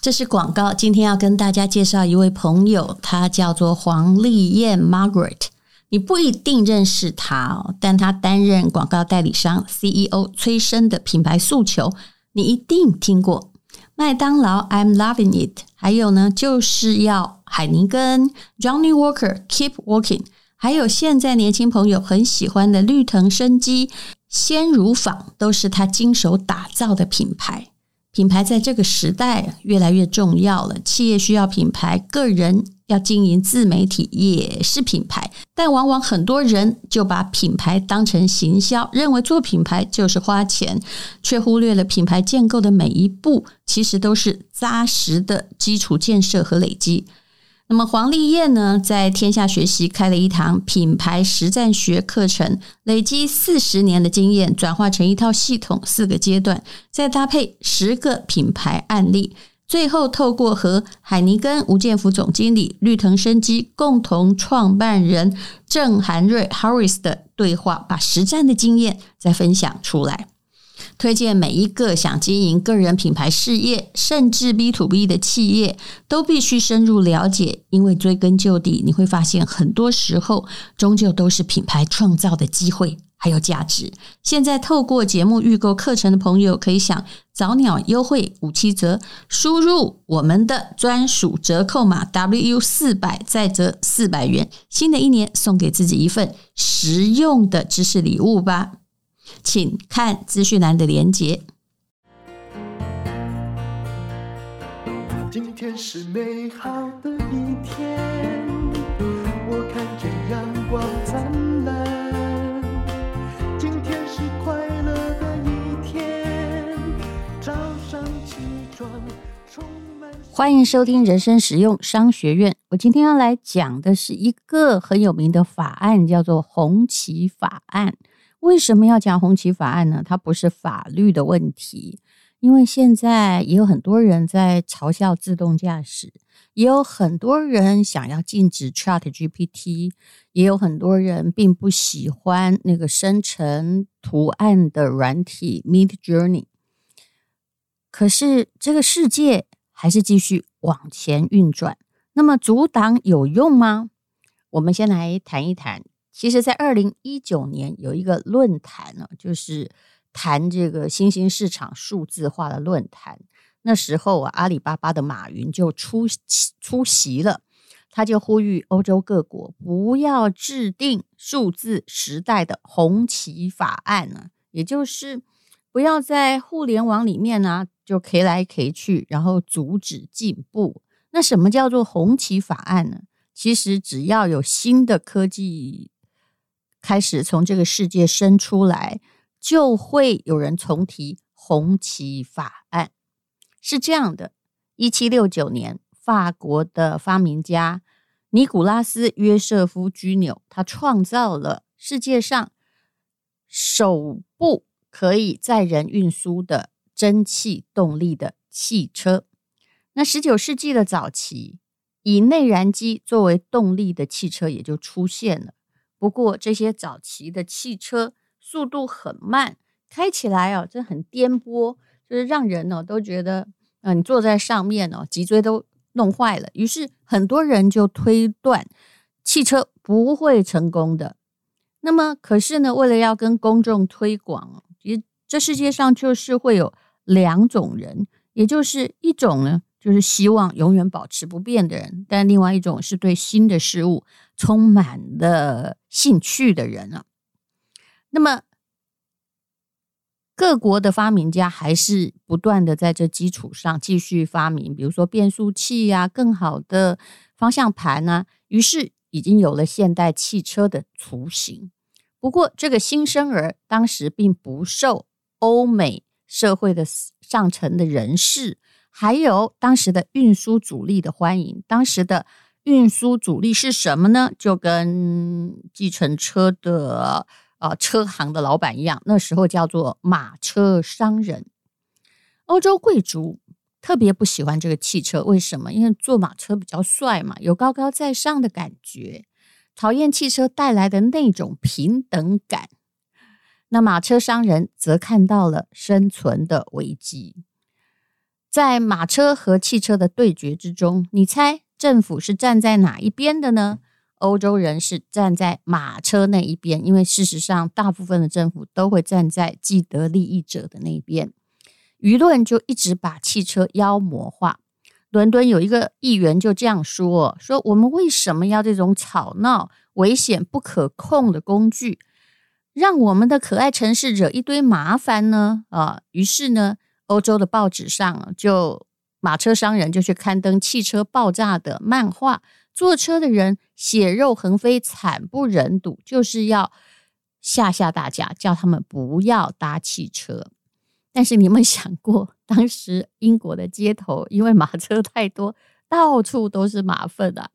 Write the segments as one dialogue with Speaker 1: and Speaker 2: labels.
Speaker 1: 这是广告。今天要跟大家介绍一位朋友，他叫做黄丽燕 Margaret。你不一定认识他哦，但他担任广告代理商 CEO 催生的品牌诉求，你一定听过。麦当劳 I'm loving it，还有呢，就是要海尼根 Johnny Walker Keep Walking，还有现在年轻朋友很喜欢的绿藤生机、鲜乳坊，都是他经手打造的品牌。品牌在这个时代越来越重要了，企业需要品牌，个人要经营自媒体也是品牌，但往往很多人就把品牌当成行销，认为做品牌就是花钱，却忽略了品牌建构的每一步其实都是扎实的基础建设和累积。那么黄丽燕呢，在天下学习开了一堂品牌实战学课程，累积四十年的经验，转化成一套系统，四个阶段，再搭配十个品牌案例，最后透过和海尼根吴建福总经理、绿藤生机共同创办人郑涵瑞 Harris 的对话，把实战的经验再分享出来。推荐每一个想经营个人品牌事业，甚至 B to B 的企业，都必须深入了解，因为追根究底，你会发现很多时候终究都是品牌创造的机会还有价值。现在透过节目预购课程的朋友，可以享早鸟优惠五七折，输入我们的专属折扣码 WU 四百，再折四百元。新的一年，送给自己一份实用的知识礼物吧。请看资讯栏的连接。
Speaker 2: 今天是美好的一天，我看见阳光灿烂。今天是快乐的一天，早上起床充满。
Speaker 1: 欢迎收听人生实用商学院。我今天要来讲的是一个很有名的法案，叫做红旗法案。为什么要讲红旗法案呢？它不是法律的问题，因为现在也有很多人在嘲笑自动驾驶，也有很多人想要禁止 ChatGPT，也有很多人并不喜欢那个生成图案的软体 Midjourney。可是这个世界还是继续往前运转，那么阻挡有用吗？我们先来谈一谈。其实，在二零一九年有一个论坛呢，就是谈这个新兴市场数字化的论坛。那时候啊，阿里巴巴的马云就出席出席了，他就呼吁欧洲各国不要制定数字时代的红旗法案呢，也就是不要在互联网里面呢就 K 来 K 去，然后阻止进步。那什么叫做红旗法案呢？其实只要有新的科技。开始从这个世界生出来，就会有人重提红旗法案。是这样的：一七六九年，法国的发明家尼古拉斯约瑟夫居纽，他创造了世界上首部可以载人运输的蒸汽动力的汽车。那十九世纪的早期，以内燃机作为动力的汽车也就出现了。不过这些早期的汽车速度很慢，开起来哦，这很颠簸，就是让人呢都觉得，嗯，你坐在上面哦，脊椎都弄坏了。于是很多人就推断汽车不会成功的。那么，可是呢，为了要跟公众推广，也这世界上就是会有两种人，也就是一种呢。就是希望永远保持不变的人，但另外一种是对新的事物充满了兴趣的人啊。那么，各国的发明家还是不断的在这基础上继续发明，比如说变速器呀、啊，更好的方向盘啊。于是已经有了现代汽车的雏形。不过，这个新生儿当时并不受欧美社会的上层的人士。还有当时的运输主力的欢迎，当时的运输主力是什么呢？就跟计程车的呃车行的老板一样，那时候叫做马车商人。欧洲贵族特别不喜欢这个汽车，为什么？因为坐马车比较帅嘛，有高高在上的感觉，讨厌汽车带来的那种平等感。那马车商人则看到了生存的危机。在马车和汽车的对决之中，你猜政府是站在哪一边的呢？欧洲人是站在马车那一边，因为事实上，大部分的政府都会站在既得利益者的那一边。舆论就一直把汽车妖魔化。伦敦有一个议员就这样说：“说我们为什么要这种吵闹、危险、不可控的工具，让我们的可爱城市惹一堆麻烦呢？”啊，于是呢。欧洲的报纸上，就马车商人就去刊登汽车爆炸的漫画，坐车的人血肉横飞，惨不忍睹，就是要吓吓大家，叫他们不要搭汽车。但是你们 想过，当时英国的街头因为马车太多，到处都是马粪啊？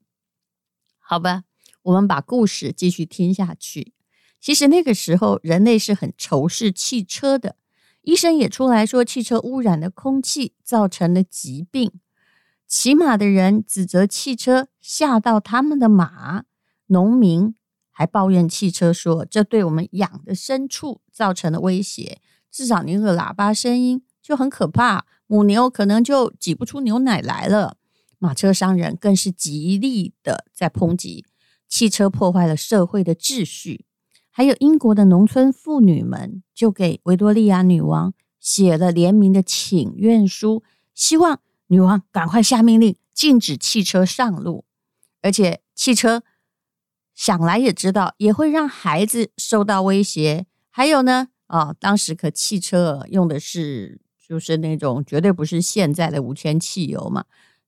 Speaker 1: 好吧，我们把故事继续听下去。其实那个时候，人类是很仇视汽车的。医生也出来说，汽车污染的空气造成了疾病。骑马的人指责汽车吓到他们的马，农民还抱怨汽车说，这对我们养的牲畜造成了威胁。至少你那个喇叭声音就很可怕，母牛可能就挤不出牛奶来了。马车商人更是极力的在抨击汽车破坏了社会的秩序。还有英国的农村妇女们就给维多利亚女王写了联名的请愿书，希望女王赶快下命令禁止汽车上路。而且汽车想来也知道也会让孩子受到威胁。还有呢，啊，当时可汽车用的是就是那种绝对不是现在的无铅汽油嘛，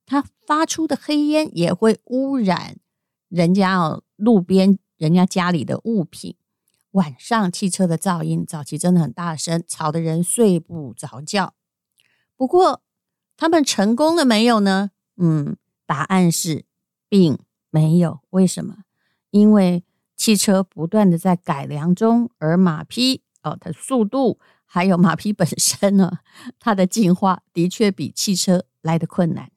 Speaker 1: 它发出的黑烟也会污染人家哦路边人家家里的物品。晚上汽车的噪音早期真的很大声，吵得人睡不着觉。不过他们成功了没有呢？嗯，答案是并没有。为什么？因为汽车不断的在改良中，而马匹哦，它速度还有马匹本身呢，它的进化的确比汽车来的困难。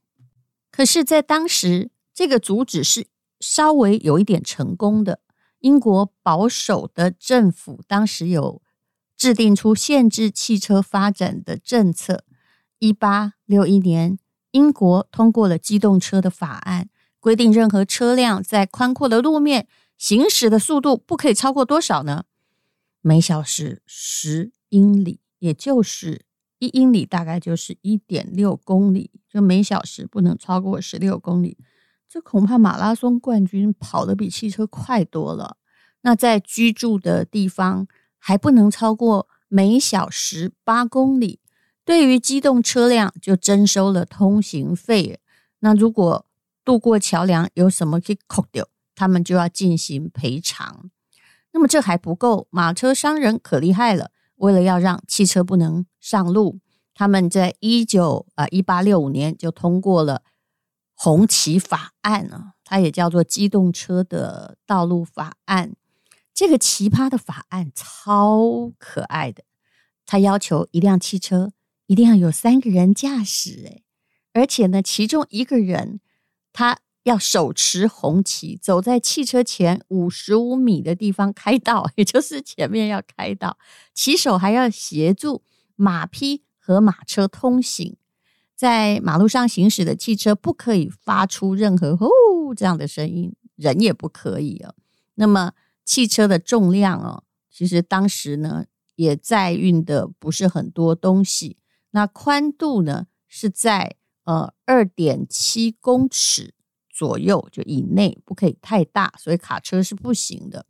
Speaker 1: 可是，在当时，这个阻止是稍微有一点成功的。英国保守的政府当时有制定出限制汽车发展的政策。一八六一年，英国通过了机动车的法案，规定任何车辆在宽阔的路面行驶的速度不可以超过多少呢？每小时十英里，也就是一英里大概就是一点六公里，就每小时不能超过十六公里。这恐怕马拉松冠军跑得比汽车快多了。那在居住的地方还不能超过每小时八公里。对于机动车辆就征收了通行费。那如果渡过桥梁有什么去扣掉，他们就要进行赔偿。那么这还不够，马车商人可厉害了。为了要让汽车不能上路，他们在一九啊一八六五年就通过了。红旗法案呢，它也叫做机动车的道路法案。这个奇葩的法案超可爱的，它要求一辆汽车一定要有三个人驾驶，诶，而且呢，其中一个人他要手持红旗，走在汽车前五十五米的地方开道，也就是前面要开道，骑手还要协助马匹和马车通行。在马路上行驶的汽车不可以发出任何“呼”这样的声音，人也不可以哦。那么汽车的重量哦，其实当时呢也载运的不是很多东西。那宽度呢是在呃二点七公尺左右，就以内，不可以太大，所以卡车是不行的。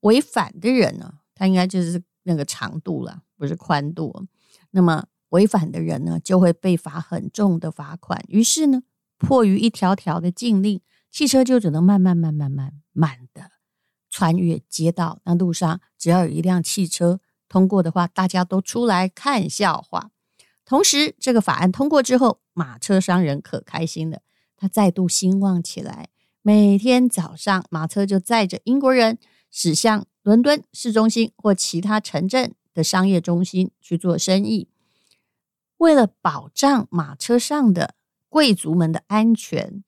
Speaker 1: 违反的人呢，他应该就是那个长度了，不是宽度。那么。违反的人呢，就会被罚很重的罚款。于是呢，迫于一条条的禁令，汽车就只能慢慢、慢慢、慢慢的穿越街道。那路上只要有一辆汽车通过的话，大家都出来看笑话。同时，这个法案通过之后，马车商人可开心了，他再度兴旺起来。每天早上，马车就载着英国人驶向伦敦市中心或其他城镇的商业中心去做生意。为了保障马车上的贵族们的安全，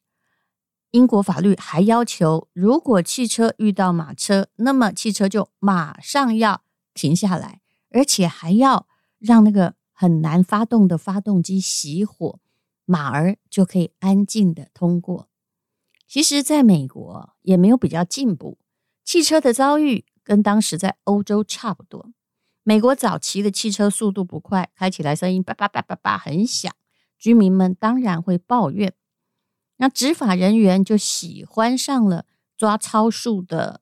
Speaker 1: 英国法律还要求，如果汽车遇到马车，那么汽车就马上要停下来，而且还要让那个很难发动的发动机熄火，马儿就可以安静的通过。其实，在美国也没有比较进步，汽车的遭遇跟当时在欧洲差不多。美国早期的汽车速度不快，开起来声音叭叭叭叭叭很响，居民们当然会抱怨。那执法人员就喜欢上了抓超速的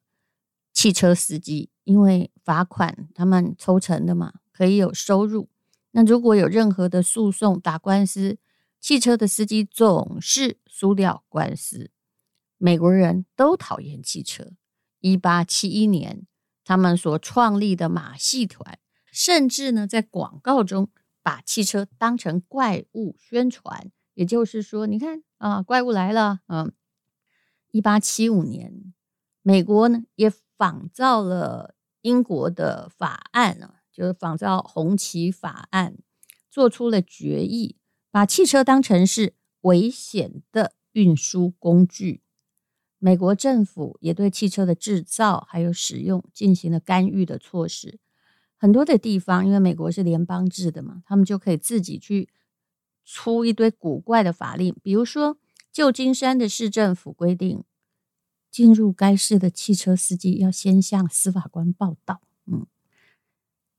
Speaker 1: 汽车司机，因为罚款他们抽成的嘛，可以有收入。那如果有任何的诉讼打官司，汽车的司机总是输掉官司。美国人都讨厌汽车。一八七一年。他们所创立的马戏团，甚至呢，在广告中把汽车当成怪物宣传。也就是说，你看啊，怪物来了。嗯，一八七五年，美国呢也仿造了英国的法案呢，就是仿造红旗法案，做出了决议，把汽车当成是危险的运输工具。美国政府也对汽车的制造还有使用进行了干预的措施。很多的地方，因为美国是联邦制的嘛，他们就可以自己去出一堆古怪的法令。比如说，旧金山的市政府规定，进入该市的汽车司机要先向司法官报到。嗯，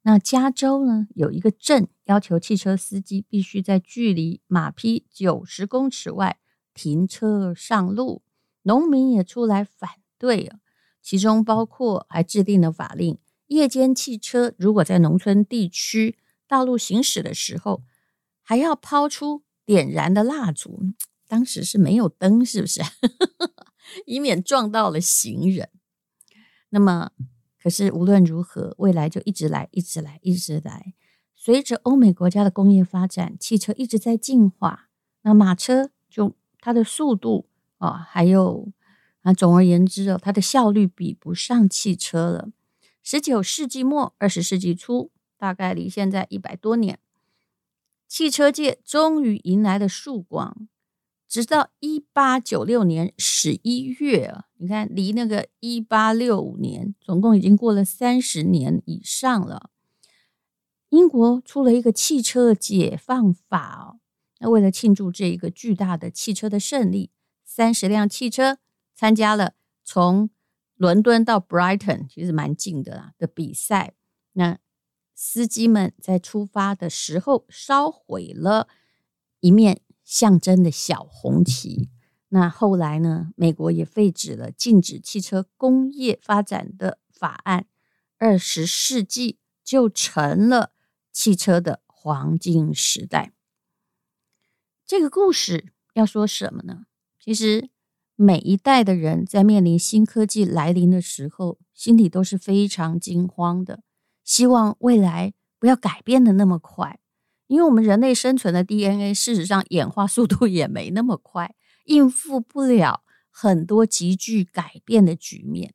Speaker 1: 那加州呢，有一个镇要求汽车司机必须在距离马匹九十公尺外停车上路。农民也出来反对啊，其中包括还制定了法令：夜间汽车如果在农村地区道路行驶的时候，还要抛出点燃的蜡烛。当时是没有灯，是不是？以免撞到了行人。那么，可是无论如何，未来就一直来，一直来，一直来。随着欧美国家的工业发展，汽车一直在进化。那马车就它的速度。哦，还有啊，总而言之哦，它的效率比不上汽车了。十九世纪末，二十世纪初，大概离现在一百多年，汽车界终于迎来了曙光。直到一八九六年十一月啊，你看，离那个一八六五年，总共已经过了三十年以上了。英国出了一个汽车解放法哦，那为了庆祝这一个巨大的汽车的胜利。三十辆汽车参加了从伦敦到 Brighton，其实蛮近的啦的比赛。那司机们在出发的时候烧毁了一面象征的小红旗。那后来呢，美国也废止了禁止汽车工业发展的法案。二十世纪就成了汽车的黄金时代。这个故事要说什么呢？其实，每一代的人在面临新科技来临的时候，心里都是非常惊慌的，希望未来不要改变的那么快。因为我们人类生存的 DNA，事实上演化速度也没那么快，应付不了很多急剧改变的局面。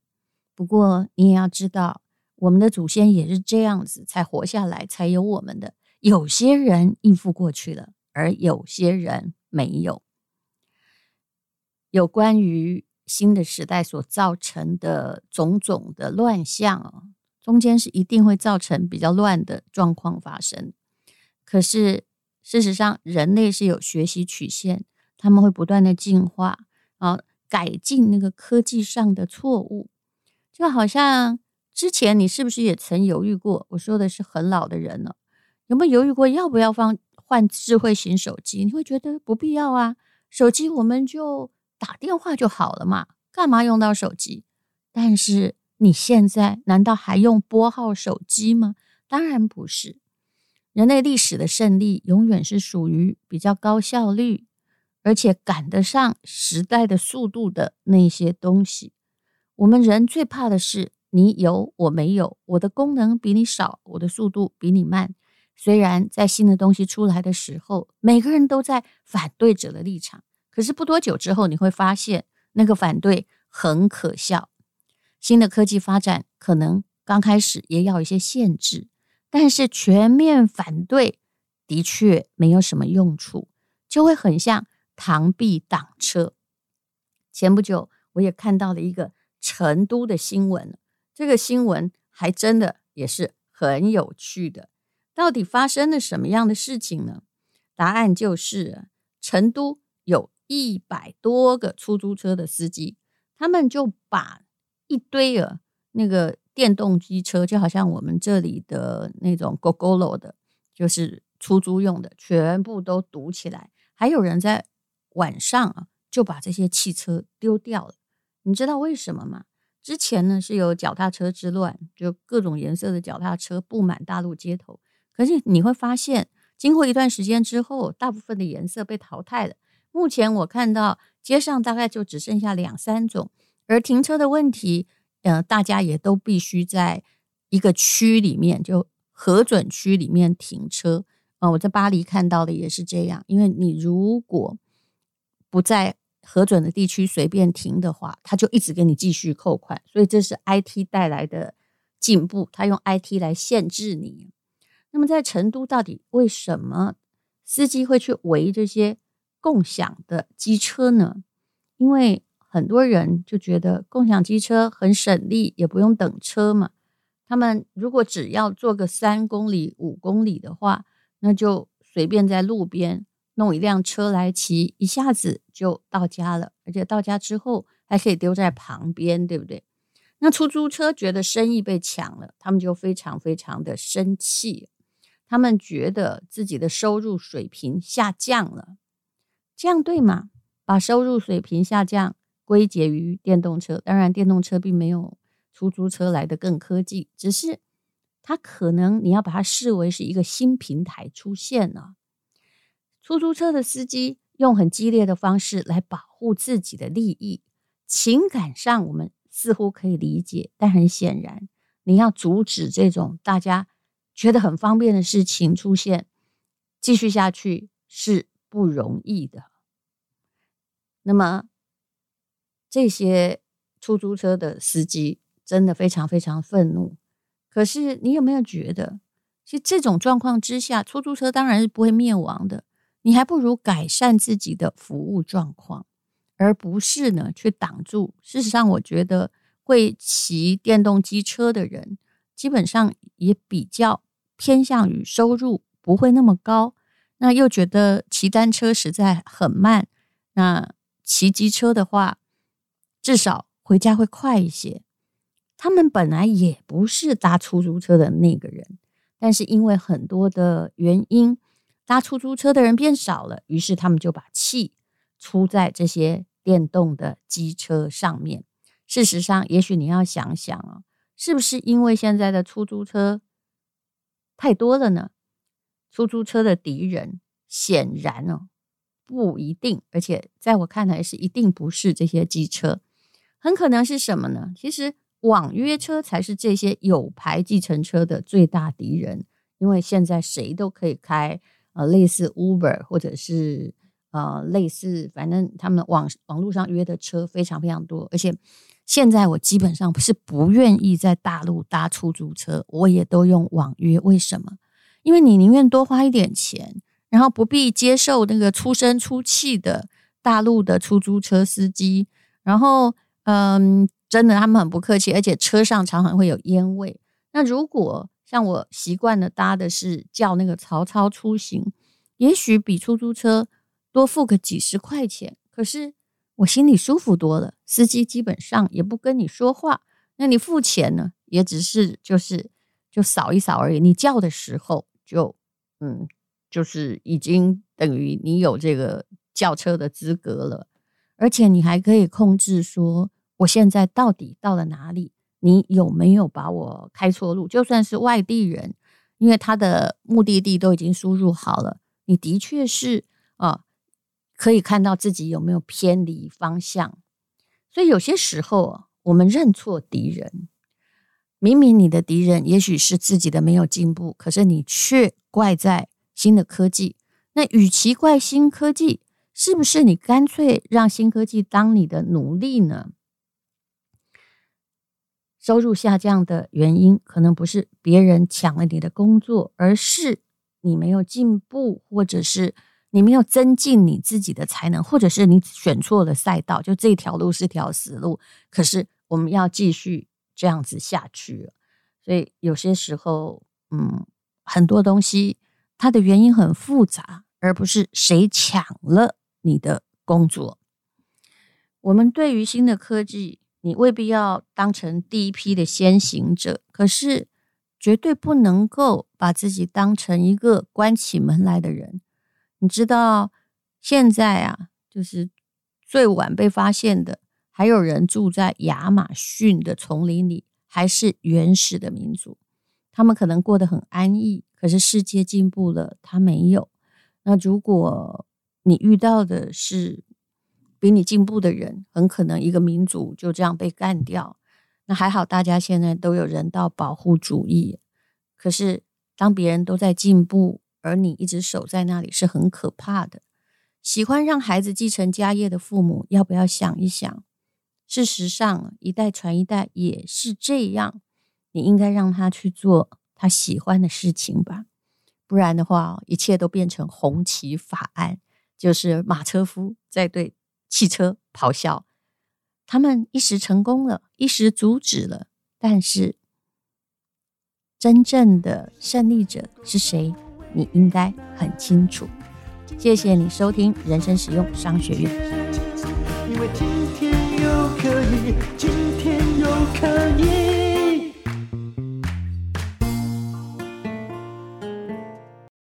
Speaker 1: 不过，你也要知道，我们的祖先也是这样子才活下来，才有我们的。有些人应付过去了，而有些人没有。有关于新的时代所造成的种种的乱象哦，中间是一定会造成比较乱的状况发生。可是事实上，人类是有学习曲线，他们会不断的进化啊，改进那个科技上的错误。就好像之前你是不是也曾犹豫过？我说的是很老的人了，有没有犹豫过要不要放换智慧型手机？你会觉得不必要啊，手机我们就。打电话就好了嘛，干嘛用到手机？但是你现在难道还用拨号手机吗？当然不是。人类历史的胜利永远是属于比较高效率，而且赶得上时代的速度的那些东西。我们人最怕的是你有我没有，我的功能比你少，我的速度比你慢。虽然在新的东西出来的时候，每个人都在反对者的立场。可是不多久之后，你会发现那个反对很可笑。新的科技发展可能刚开始也要一些限制，但是全面反对的确没有什么用处，就会很像螳臂挡车。前不久我也看到了一个成都的新闻，这个新闻还真的也是很有趣的。到底发生了什么样的事情呢？答案就是。成都有一百多个出租车的司机，他们就把一堆啊那个电动机车，就好像我们这里的那种 Gogoro 的，就是出租用的，全部都堵起来。还有人在晚上啊，就把这些汽车丢掉了。你知道为什么吗？之前呢是有脚踏车之乱，就各种颜色的脚踏车布满大陆街头。可是你会发现，经过一段时间之后，大部分的颜色被淘汰了。目前我看到街上大概就只剩下两三种，而停车的问题，呃，大家也都必须在一个区里面，就核准区里面停车。呃，我在巴黎看到的也是这样，因为你如果不在核准的地区随便停的话，他就一直给你继续扣款，所以这是 IT 带来的进步，他用 IT 来限制你。那么在成都，到底为什么司机会去围这些共享的机车呢？因为很多人就觉得共享机车很省力，也不用等车嘛。他们如果只要坐个三公里、五公里的话，那就随便在路边。弄一辆车来骑，一下子就到家了，而且到家之后还可以丢在旁边，对不对？那出租车觉得生意被抢了，他们就非常非常的生气，他们觉得自己的收入水平下降了，这样对吗？把收入水平下降归结于电动车，当然电动车并没有出租车来的更科技，只是它可能你要把它视为是一个新平台出现了。出租车的司机用很激烈的方式来保护自己的利益，情感上我们似乎可以理解，但很显然，你要阻止这种大家觉得很方便的事情出现，继续下去是不容易的。那么，这些出租车的司机真的非常非常愤怒。可是，你有没有觉得，其实这种状况之下，出租车当然是不会灭亡的。你还不如改善自己的服务状况，而不是呢去挡住。事实上，我觉得会骑电动机车的人，基本上也比较偏向于收入不会那么高，那又觉得骑单车实在很慢。那骑机车的话，至少回家会快一些。他们本来也不是搭出租车的那个人，但是因为很多的原因。搭出租车的人变少了，于是他们就把气出在这些电动的机车上面。事实上，也许你要想想啊，是不是因为现在的出租车太多了呢？出租车的敌人显然哦不一定，而且在我看来是一定不是这些机车，很可能是什么呢？其实网约车才是这些有牌计程车的最大敌人，因为现在谁都可以开。呃，类似 Uber 或者是呃，类似反正他们网网络上约的车非常非常多，而且现在我基本上是不愿意在大陆搭出租车，我也都用网约。为什么？因为你宁愿多花一点钱，然后不必接受那个粗声粗气的大陆的出租车司机，然后嗯，真的他们很不客气，而且车上常常会有烟味。那如果像我习惯的搭的是叫那个曹操出行，也许比出租车多付个几十块钱，可是我心里舒服多了。司机基本上也不跟你说话，那你付钱呢，也只是就是就扫一扫而已。你叫的时候就嗯，就是已经等于你有这个叫车的资格了，而且你还可以控制说我现在到底到了哪里。你有没有把我开错路？就算是外地人，因为他的目的地都已经输入好了，你的确是啊，可以看到自己有没有偏离方向。所以有些时候，我们认错敌人，明明你的敌人也许是自己的没有进步，可是你却怪在新的科技。那与其怪新科技，是不是你干脆让新科技当你的奴隶呢？收入下降的原因，可能不是别人抢了你的工作，而是你没有进步，或者是你没有增进你自己的才能，或者是你选错了赛道，就这条路是条死路。可是我们要继续这样子下去，所以有些时候，嗯，很多东西它的原因很复杂，而不是谁抢了你的工作。我们对于新的科技，你未必要当成第一批的先行者，可是绝对不能够把自己当成一个关起门来的人。你知道，现在啊，就是最晚被发现的，还有人住在亚马逊的丛林里，还是原始的民族。他们可能过得很安逸，可是世界进步了，他没有。那如果你遇到的是比你进步的人，很可能一个民族就这样被干掉。那还好，大家现在都有人道保护主义。可是当别人都在进步，而你一直守在那里，是很可怕的。喜欢让孩子继承家业的父母，要不要想一想？事实上，一代传一代也是这样。你应该让他去做他喜欢的事情吧。不然的话，一切都变成红旗法案，就是马车夫在对汽车咆哮。他们一时成功了，一时阻止了，但是真正的胜利者是谁？你应该很清楚。谢谢你收听人生实用商学院。